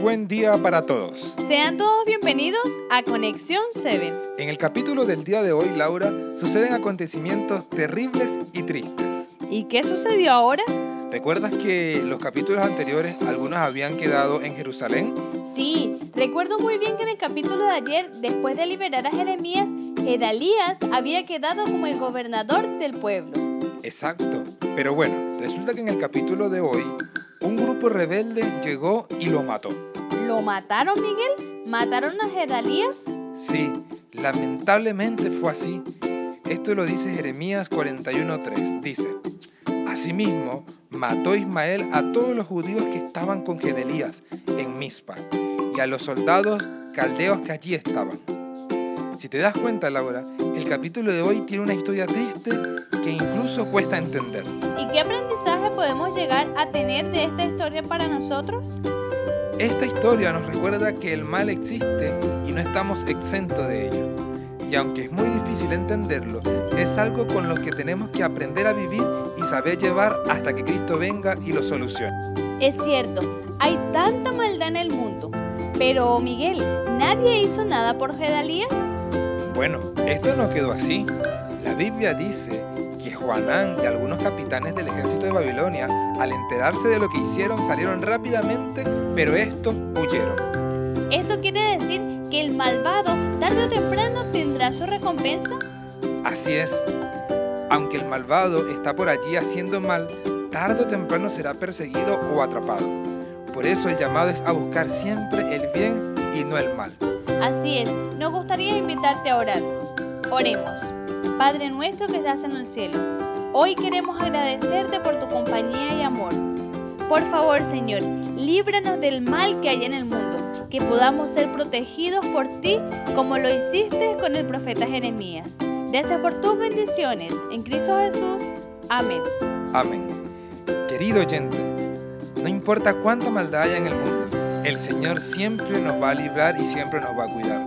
buen día para todos. Sean todos bienvenidos a Conexión 7. En el capítulo del día de hoy, Laura, suceden acontecimientos terribles y tristes. ¿Y qué sucedió ahora? ¿Recuerdas que los capítulos anteriores algunos habían quedado en Jerusalén? Sí, recuerdo muy bien que en el capítulo de ayer, después de liberar a Jeremías, Gedalías había quedado como el gobernador del pueblo. Exacto. Pero bueno, resulta que en el capítulo de hoy, un grupo rebelde llegó y lo mató. ¿Lo mataron, Miguel? ¿Mataron a Gedalías? Sí, lamentablemente fue así. Esto lo dice Jeremías 41.3. Dice, Asimismo, mató Ismael a todos los judíos que estaban con Gedalías en Mizpa y a los soldados caldeos que allí estaban. Si te das cuenta, Laura, el capítulo de hoy tiene una historia triste que incluso cuesta entender. ¿Y qué aprendizaje podemos llegar a tener de esta historia para nosotros? Esta historia nos recuerda que el mal existe y no estamos exentos de ello. Y aunque es muy difícil entenderlo, es algo con lo que tenemos que aprender a vivir y saber llevar hasta que Cristo venga y lo solucione. Es cierto, hay tanta maldad en el mundo. Pero, Miguel, ¿nadie hizo nada por Gedalías? Bueno, esto no quedó así. La Biblia dice que Juanán y algunos capitanes del ejército de Babilonia, al enterarse de lo que hicieron, salieron rápidamente, pero estos huyeron. ¿Esto quiere decir que el malvado tarde o temprano tendrá su recompensa? Así es. Aunque el malvado está por allí haciendo mal, tarde o temprano será perseguido o atrapado. Por eso el llamado es a buscar siempre el bien y no el mal. Así es, nos gustaría invitarte a orar. Oremos. Padre nuestro que estás en el cielo, hoy queremos agradecerte por tu compañía y amor. Por favor, Señor, líbranos del mal que hay en el mundo, que podamos ser protegidos por ti como lo hiciste con el profeta Jeremías. Gracias por tus bendiciones. En Cristo Jesús. Amén. Amén. Querido oyente, no importa cuánta maldad haya en el mundo, el Señor siempre nos va a librar y siempre nos va a cuidar.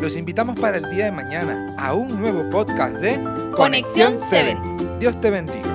Los invitamos para el día de mañana a un nuevo podcast de Conexión 7. Dios te bendiga.